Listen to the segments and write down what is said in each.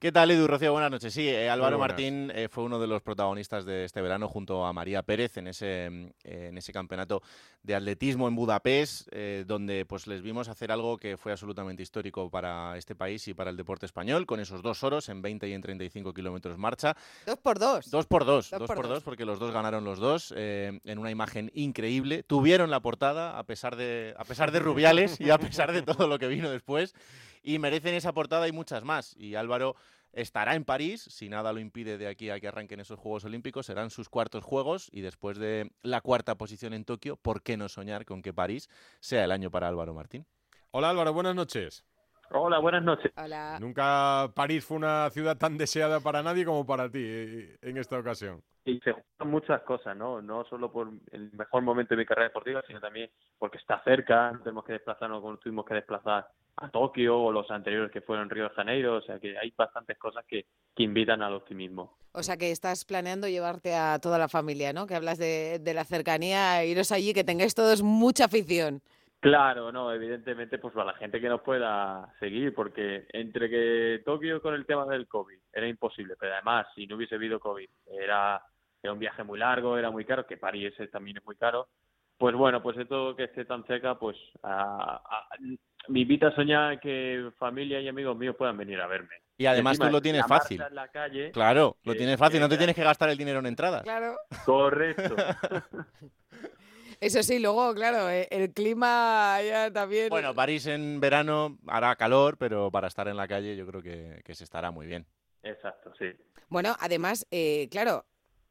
¿Qué tal, Edu Rocío? Buenas noches. Sí, eh, Álvaro Martín eh, fue uno de los protagonistas de este verano junto a María Pérez en ese, mm, en ese campeonato de atletismo en Budapest, eh, donde pues les vimos hacer algo que fue absolutamente histórico para este país y para el deporte español, con esos dos oros en 20 y en 35 kilómetros marcha. Dos por dos. Dos por dos, dos, por, dos. porque los dos ganaron los dos en una imagen increíble. Tuvieron la portada a pesar de, a pesar de Rubiales y a pesar de todo lo que vino después y merecen esa portada y muchas más. Y Álvaro estará en París, si nada lo impide de aquí a que arranquen esos Juegos Olímpicos, serán sus cuartos Juegos y después de la cuarta posición en Tokio, ¿por qué no soñar con que París sea el año para Álvaro Martín? Hola Álvaro, buenas noches. Hola, buenas noches. Nunca París fue una ciudad tan deseada para nadie como para ti eh, en esta ocasión. Y se juntan muchas cosas, ¿no? No solo por el mejor momento de mi carrera deportiva, sino también porque está cerca, no tenemos que desplazarnos como tuvimos que desplazar a Tokio o los anteriores que fueron Río de Janeiro, o sea que hay bastantes cosas que, que invitan al optimismo. O sea que estás planeando llevarte a toda la familia, ¿no? Que hablas de, de la cercanía, iros allí, que tengáis todos mucha afición. Claro, no, evidentemente, pues para la gente que nos pueda seguir, porque entre que Tokio con el tema del COVID era imposible, pero además, si no hubiese habido COVID, era, era un viaje muy largo, era muy caro, que París también es muy caro, pues bueno, pues todo que esté tan cerca, pues a, me invita a soñar que familia y amigos míos puedan venir a verme. Y además tú lo tienes fácil. claro, lo tienes fácil, no te tienes que gastar el dinero en entradas. Claro. Correcto. Eso sí, luego, claro, eh, el clima ya también. Bueno, París en verano hará calor, pero para estar en la calle yo creo que, se estará muy bien. Exacto, sí. Bueno, además, eh, claro,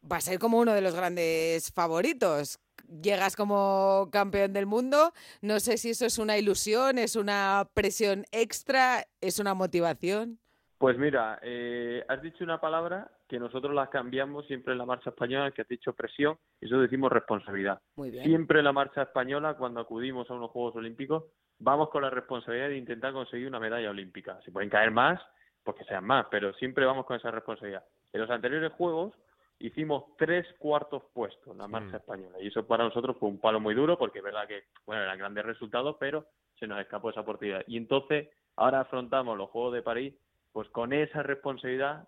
va a ser como uno de los grandes favoritos. Llegas como campeón del mundo. No sé si eso es una ilusión, es una presión extra, es una motivación. Pues mira, eh, has dicho una palabra que nosotros la cambiamos siempre en la marcha española, que has dicho presión, y eso decimos responsabilidad. Siempre en la marcha española, cuando acudimos a unos Juegos Olímpicos, vamos con la responsabilidad de intentar conseguir una medalla olímpica. Si pueden caer más, pues que sean más, pero siempre vamos con esa responsabilidad. En los anteriores Juegos hicimos tres cuartos puestos en la marcha española, y eso para nosotros fue un palo muy duro, porque es verdad que, bueno, eran grandes resultados, pero se nos escapó esa oportunidad. Y entonces, ahora afrontamos los Juegos de París pues con esa responsabilidad,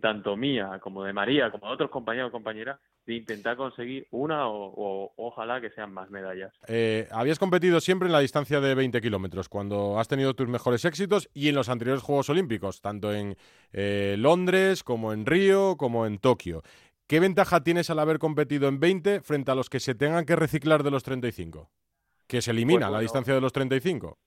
tanto mía como de María, como de otros compañeros o compañeras, de intentar conseguir una o, ojalá que sean más medallas. Eh, habías competido siempre en la distancia de 20 kilómetros, cuando has tenido tus mejores éxitos y en los anteriores Juegos Olímpicos, tanto en eh, Londres como en Río, como en Tokio. ¿Qué ventaja tienes al haber competido en 20 frente a los que se tengan que reciclar de los 35? Que se elimina pues la distancia de los 35.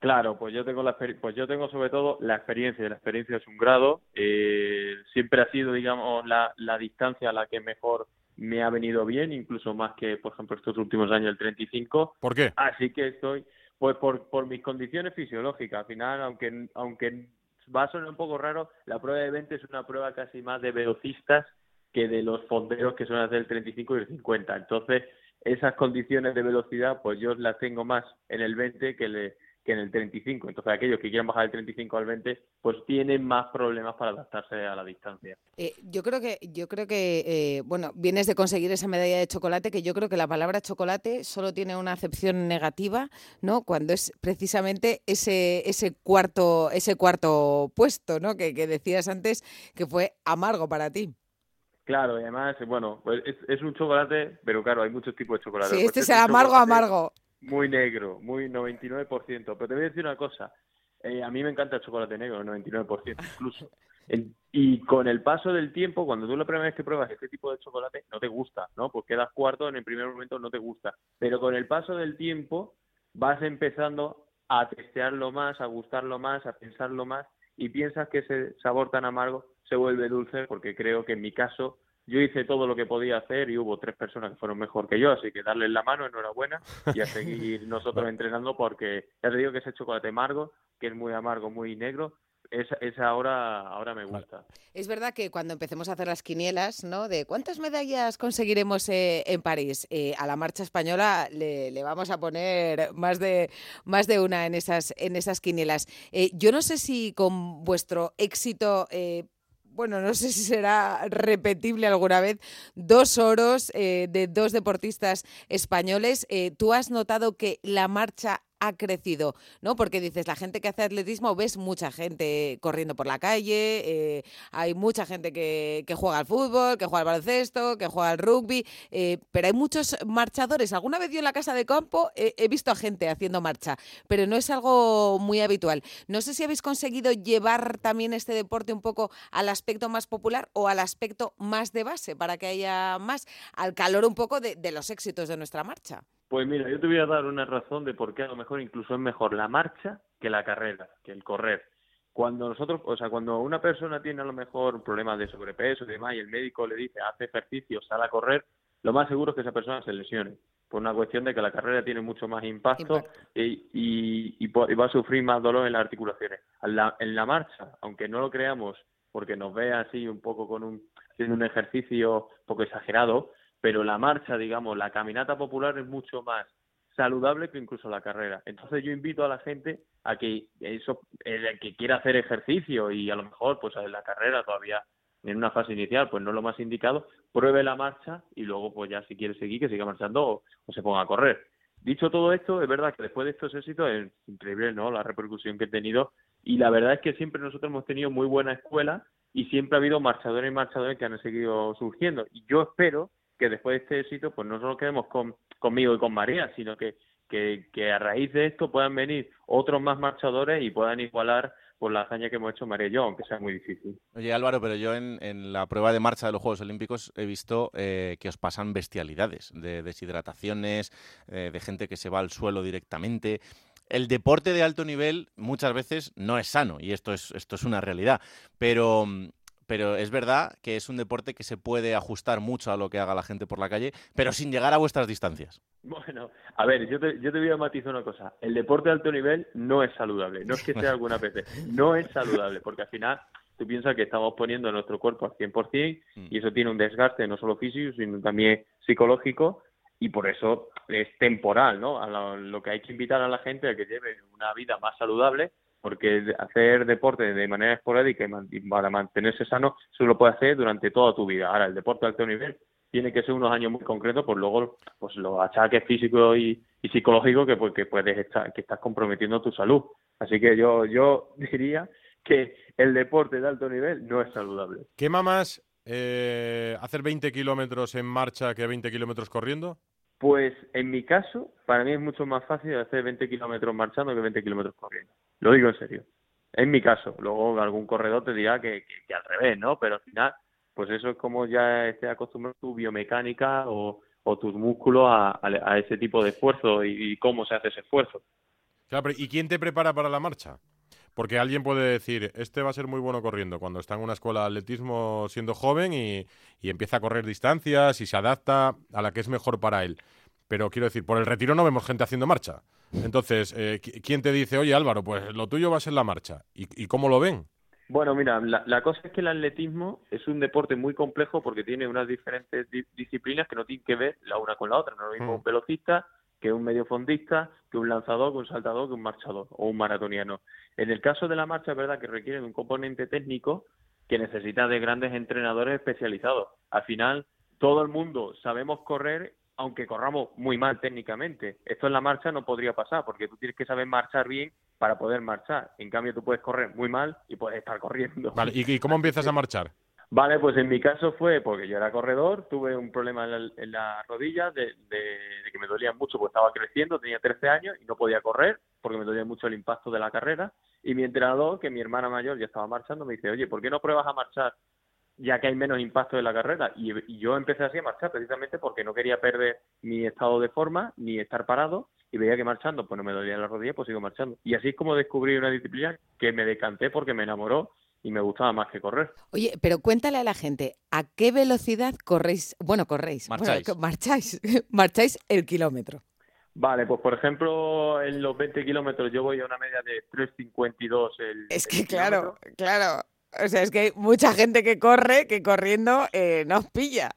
Claro, pues yo tengo la pues yo tengo sobre todo la experiencia, la experiencia es un grado, eh, siempre ha sido digamos la, la distancia a la que mejor me ha venido bien, incluso más que por ejemplo estos últimos años el 35. ¿Por qué? Así que estoy pues por, por mis condiciones fisiológicas, al final aunque aunque va a sonar un poco raro, la prueba de 20 es una prueba casi más de velocistas que de los fonderos que son las del 35 y el 50. Entonces, esas condiciones de velocidad pues yo las tengo más en el 20 que le que en el 35. Entonces, aquellos que quieran bajar del 35 al 20, pues tienen más problemas para adaptarse a la distancia. Eh, yo creo que, yo creo que eh, bueno, vienes de conseguir esa medalla de chocolate, que yo creo que la palabra chocolate solo tiene una acepción negativa, ¿no? Cuando es precisamente ese, ese cuarto, ese cuarto puesto, ¿no? Que, decías antes que fue amargo para ti. Claro, y además, bueno, pues es, un chocolate, pero claro, hay muchos tipos de chocolate. Sí, este es amargo, amargo muy negro, muy 99%. Pero te voy a decir una cosa, eh, a mí me encanta el chocolate negro, el 99% incluso. y con el paso del tiempo, cuando tú la primera vez que pruebas este tipo de chocolate, no te gusta, ¿no? Pues quedas cuarto, en el primer momento no te gusta. Pero con el paso del tiempo vas empezando a testearlo más, a gustarlo más, a pensarlo más y piensas que ese sabor tan amargo se vuelve dulce porque creo que en mi caso yo hice todo lo que podía hacer y hubo tres personas que fueron mejor que yo, así que darles la mano, enhorabuena, y a seguir nosotros entrenando porque ya te digo que ese chocolate amargo, que es muy amargo, muy negro, esa, esa ahora, ahora me gusta. Es verdad que cuando empecemos a hacer las quinielas, ¿no? De cuántas medallas conseguiremos eh, en París, eh, a la marcha española le, le, vamos a poner más de, más de una en esas, en esas quinielas. Eh, yo no sé si con vuestro éxito bueno, no sé si será repetible alguna vez, dos oros eh, de dos deportistas españoles. Eh, ¿Tú has notado que la marcha ha crecido? ¿No? Porque dices, la gente que hace atletismo, ves mucha gente corriendo por la calle, eh, hay mucha gente que, juega al fútbol, que juega al baloncesto, que juega al rugby, eh, pero hay muchos marchadores. Alguna vez yo en la casa de campo he visto a gente haciendo marcha, pero no es algo muy habitual. No sé si habéis conseguido llevar también este deporte un poco al aspecto más popular o al aspecto más de base para que haya más, al calor un poco de, los éxitos de nuestra marcha. Pues mira, yo te voy a dar una razón de por qué a lo mejor incluso es mejor la marcha que la carrera, que el correr. Cuando nosotros, o sea, cuando una persona tiene a lo mejor problemas de sobrepeso y demás y el médico le dice hace ejercicio, sale a correr, lo más seguro es que esa persona se lesione por una cuestión de que la carrera tiene mucho más impacto, Y, y, va a sufrir más dolor en las articulaciones. En la, en la marcha, aunque no lo creamos, porque nos ve así un poco con un haciendo un ejercicio un poco exagerado, pero la marcha, digamos, la caminata popular es mucho más saludable que incluso la carrera. Entonces yo invito a la gente a que eso, el que quiera hacer ejercicio y a lo mejor pues en la carrera todavía en una fase inicial pues no es lo más indicado, pruebe la marcha y luego pues ya si quiere seguir que siga marchando o, se ponga a correr. Dicho todo esto, es verdad que después de estos éxitos es increíble ¿no? la repercusión que he tenido y la verdad es que siempre nosotros hemos tenido muy buena escuela y siempre ha habido marchadores y marchadores que han seguido surgiendo. Y yo espero que después de este éxito pues no solo quedemos con, conmigo y con María, sino que, que, a raíz de esto puedan venir otros más marchadores y puedan igualar por la hazaña que hemos hecho María y yo, aunque sea muy difícil. Oye Álvaro, pero yo en, la prueba de marcha de los Juegos Olímpicos he visto eh, que os pasan bestialidades, de deshidrataciones, eh, de gente que se va al suelo directamente. El deporte de alto nivel muchas veces no es sano y esto es, esto es una realidad, pero pero es verdad que es un deporte que se puede ajustar mucho a lo que haga la gente por la calle, pero sin llegar a vuestras distancias. Bueno, a ver, yo te, yo te voy a matizar una cosa. El deporte de alto nivel no es saludable. No es que sea alguna vez, no es saludable, porque al final tú piensas que estamos poniendo nuestro cuerpo al 100% mm. y eso tiene un desgaste no solo físico, sino también psicológico y por eso es temporal, ¿no? A lo, lo que hay que invitar a la gente a que lleve una vida más saludable porque hacer deporte de manera esporádica y para mantenerse sano, eso lo puedes hacer durante toda tu vida. Ahora, el deporte de alto nivel tiene que ser unos años muy concretos, pues luego pues los achaques físicos y, psicológicos que, pues, que puedes estar, que estás comprometiendo tu salud. Así que yo, yo diría que el deporte de alto nivel no es saludable. ¿Qué más eh, hacer 20 kilómetros en marcha que 20 kilómetros corriendo? Pues en mi caso, para mí es mucho más fácil hacer 20 kilómetros marchando que 20 kilómetros corriendo. Lo digo en serio. En mi caso. Luego algún corredor te dirá que, al revés, ¿no? Pero al final, pues eso es como ya estés acostumbrado tu biomecánica o, tus músculos a, ese tipo de esfuerzo y, cómo se hace ese esfuerzo. Claro, ¿y quién te prepara para la marcha? Porque alguien puede decir, este va a ser muy bueno corriendo cuando está en una escuela de atletismo siendo joven y, empieza a correr distancias y se adapta a la que es mejor para él. Pero quiero decir, por el retiro no vemos gente haciendo marcha. Entonces, eh, ¿quién te dice, oye Álvaro, pues lo tuyo va a ser la marcha? ¿Y, cómo lo ven? Bueno, mira, la, cosa es que el atletismo es un deporte muy complejo porque tiene unas diferentes disciplinas que no tienen que ver la una con la otra. No es lo mismo mm. un velocista que un mediofondista, que un lanzador, que un saltador, que un marchador o un maratoniano. En el caso de la marcha es verdad que requiere un componente técnico que necesita de grandes entrenadores especializados. Al final, todo el mundo sabemos correr, aunque corramos muy mal técnicamente. Esto en la marcha no podría pasar, porque tú tienes que saber marchar bien para poder marchar. En cambio, tú puedes correr muy mal y puedes estar corriendo. Vale, ¿y cómo empiezas a marchar? Vale, pues en mi caso fue porque yo era corredor, tuve un problema en la, rodilla de, que me dolía mucho porque estaba creciendo, tenía 13 años y no podía correr porque me dolía mucho el impacto de la carrera. Y mi entrenador, que mi hermana mayor ya estaba marchando, me dice, oye, ¿por qué no pruebas a marchar ya que hay menos impacto de la carrera? Y, y yo empecé así a marchar precisamente porque no quería perder mi estado de forma ni estar parado y veía que marchando pues no me dolía la rodilla, pues sigo marchando. Y así es como descubrí una disciplina que me decanté porque me enamoró y me gustaba más que correr. Oye, pero cuéntale a la gente, ¿a qué velocidad corréis? Bueno, corréis. Marcháis. marcháis, marcháis el kilómetro. Vale, pues por ejemplo, en los 20 kilómetros yo voy a una media de 3.52 el Es que claro, claro. O sea, es que hay mucha gente que corre que corriendo eh, nos pilla.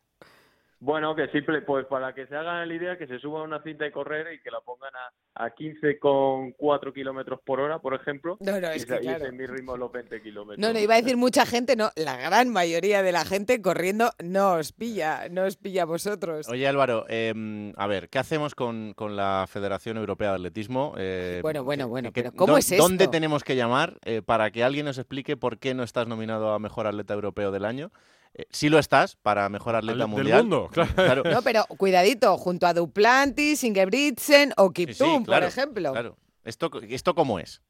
Bueno, que simple, pues para que se hagan la idea, que se suba una cinta y correr y que la pongan a, a 15,4 kilómetros por hora, por ejemplo. No, no, es y, que claro. es mi ritmo los 20 kilómetros. No, no, iba a decir mucha gente, no, la gran mayoría de la gente corriendo no os pilla, no os pilla a vosotros. Oye Álvaro, eh, a ver, ¿qué hacemos con, con, la Federación Europea de Atletismo? Eh, bueno, bueno, bueno, pero ¿cómo es esto? ¿Dónde tenemos que llamar eh, para que alguien nos explique por qué no estás nominado a Mejor Atleta Europeo del Año? Eh, sí lo estás para mejor atleta Del mundial. mundo, claro. No, pero cuidadito, junto a Duplantis, Ingebrigtsen o Kiptum, Sí, sí, claro, por ejemplo. Claro. ¿Esto, ¿Esto cómo es?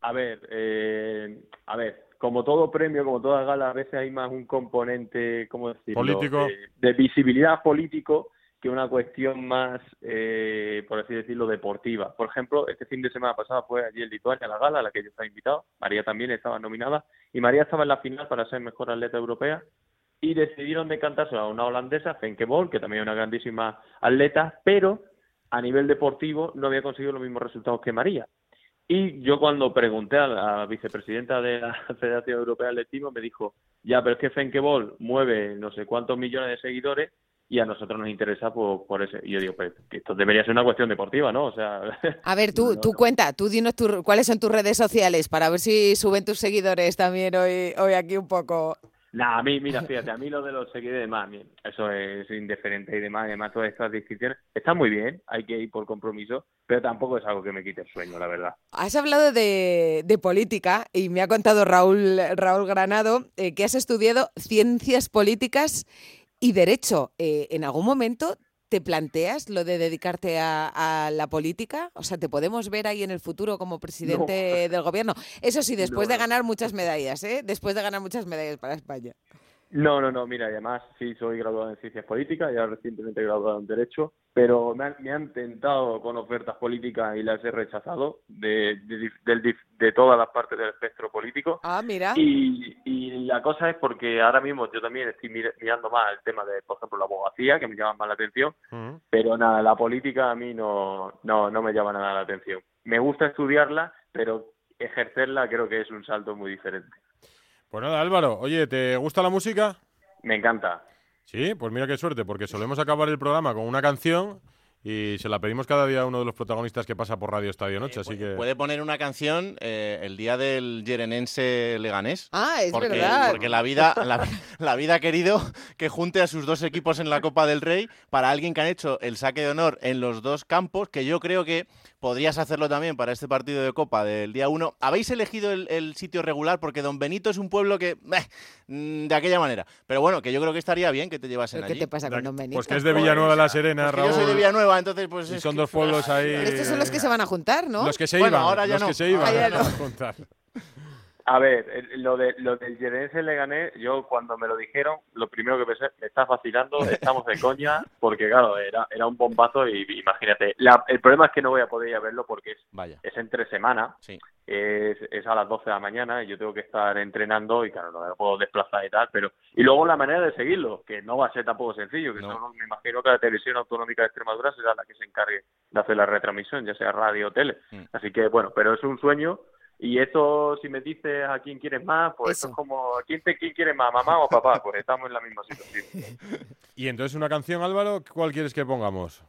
A ver, eh, a ver, como todo premio, como toda gala, a veces hay más un componente, ¿cómo decirlo? Político. De, de visibilidad político que una cuestión más, eh, por así decirlo, deportiva. Por ejemplo, este fin de semana pasado fue allí en Lituania la gala a la que yo estaba invitado. María también estaba nominada y María estaba en la final para ser mejor atleta europea y decidieron decantarse a una holandesa, Fenke Bol, que también es una grandísima atleta, pero a nivel deportivo no había conseguido los mismos resultados que María. Y yo cuando pregunté a la vicepresidenta de la Federación Europea de Atletismo me dijo, ya, pero es que Fenke Bol mueve no sé cuántos millones de seguidores y a nosotros nos interesa por, por ese. Y yo digo, pues esto debería ser una cuestión deportiva, ¿no? O sea... A ver, tú, no, tú no. cuenta, tú dinos tu- cuáles son tus redes sociales para ver si suben tus seguidores también hoy, hoy aquí un poco. Nah, a mí, mira, fíjate, a mí lo de los seguidores y demás, bien, eso es indiferente y demás, además todas estas descripciones están muy bien, hay que ir por compromiso, pero tampoco es algo que me quite el sueño, la verdad. Has hablado de, de política y me ha contado Raúl, Raúl Granado eh, que has estudiado ciencias políticas y derecho. Eh, ¿En algún momento te planteas lo de dedicarte a, a la política? O sea, ¿te podemos ver ahí en el futuro como presidente del gobierno? Eso sí, después No, de ganar muchas medallas, ¿eh? Después de ganar muchas medallas para España. No, no, no, mira, y además sí soy graduado en Ciencias Políticas, ya recientemente graduado en Derecho, pero me han, me han tentado con ofertas políticas y las he rechazado de, de, todas las partes del espectro político. Ah, mira. Y, y la cosa es porque ahora mismo yo también estoy mir- mirando más el tema de, por ejemplo, la abogacía, que me llama más la atención, pero nada, la política a mí no, no, no me llama nada la atención. Me gusta estudiarla, pero ejercerla creo que es un salto muy diferente. Pues nada, Álvaro, oye, ¿te gusta la música? Me encanta. Sí, pues mira qué suerte, porque solemos acabar el programa con una canción y se la pedimos cada día a uno de los protagonistas que pasa por Radio Estadio Noche, así que... Puede poner una canción eh, el día del Yerenense Leganés. Ah, es porque, verdad. porque la vida, la, la vida ha querido que junte a sus dos equipos en la Copa del Rey para alguien que han hecho el saque de honor en los dos campos, que yo creo que podrías hacerlo también para este partido de Copa del día 1. Habéis elegido el, el sitio regular porque Don Benito es un pueblo que... eh, mm, de aquella manera. Pero bueno, que yo creo que estaría bien que te llevasen ¿Pero ¿Qué allí. te pasa con Don Benito? Pues que es de Villanueva la Serena, Porque yo soy de Raúl. Villanueva, entonces pues... Y son que- dos pueblos ahí... Pero estos son los que se van a juntar, ¿no? Los que se Bueno, iban, ahora ya los no. que se iban. Ah, ya no a ver, lo de lo del Yerense le gané, yo cuando me lo dijeron, lo primero que pensé, me estás vacilando, estamos de coña, porque claro, era, era un bombazo y imagínate, la- el problema es que no voy a poder ir a verlo porque es, Vaya, es entre semana, sí. es, es a las 12 de la mañana y yo tengo que estar entrenando y claro, no me puedo desplazar y tal, pero... Y luego la manera de seguirlo, que no va a ser tampoco sencillo, que No. solo me imagino que la Televisión Autonómica de Extremadura será la que se encargue de hacer la retransmisión, ya sea radio o tele. Mm. Así que bueno, pero es un sueño y esto, si me dices a quién quieres más, pues Eso. esto es como, ¿a quién, te, quién quieres más, mamá o papá? Pues estamos en la misma situación. Y entonces una canción, Álvaro, ¿cuál quieres que pongamos?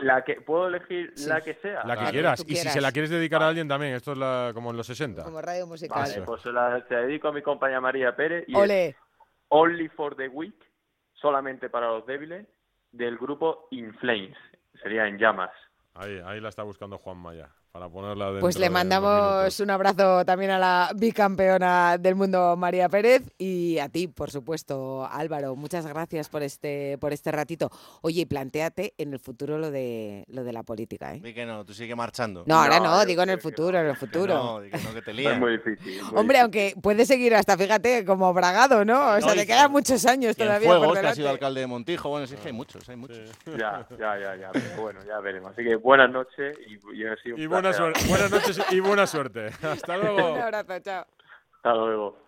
La que, ¿Puedo elegir Sí. la que sea? La que quieras. Y si se la quieres dedicar a alguien también, esto es la- como en los 60. Como radio musical. Vale, Eso. pues se la se dedico a mi compañera María Pérez y Ole. Only for the Weak, solamente para los débiles, del grupo In Flames. Sería en llamas. Ahí, ahí la está buscando Juan Maya, para ponerla dentro Pues le mandamos un abrazo también a la bicampeona del mundo María Pérez y a ti, por supuesto, Álvaro. Muchas gracias por este por este ratito. Oye, y planteate en el futuro lo de lo de la política, ¿eh? Di que no, tú sigue marchando. No, ahora No, digo en el futuro, en el Que futuro. no, que no, que te Es muy difícil. muy Hombre, difícil. aunque puede seguir hasta, fíjate, como bragado, ¿no? O sea, No, le quedan que- muchos años todavía Cienfuegos, por que ha sido alcalde de Montijo. Bueno, sí que hay muchos, hay muchos. Ya, ya, ya, ya. Pero bueno, ya veremos. Así que buenas noches y, y ha sido un Y buena placer. suerte, buenas noches y buena suerte. Hasta luego. Un abrazo, chao. Hasta luego.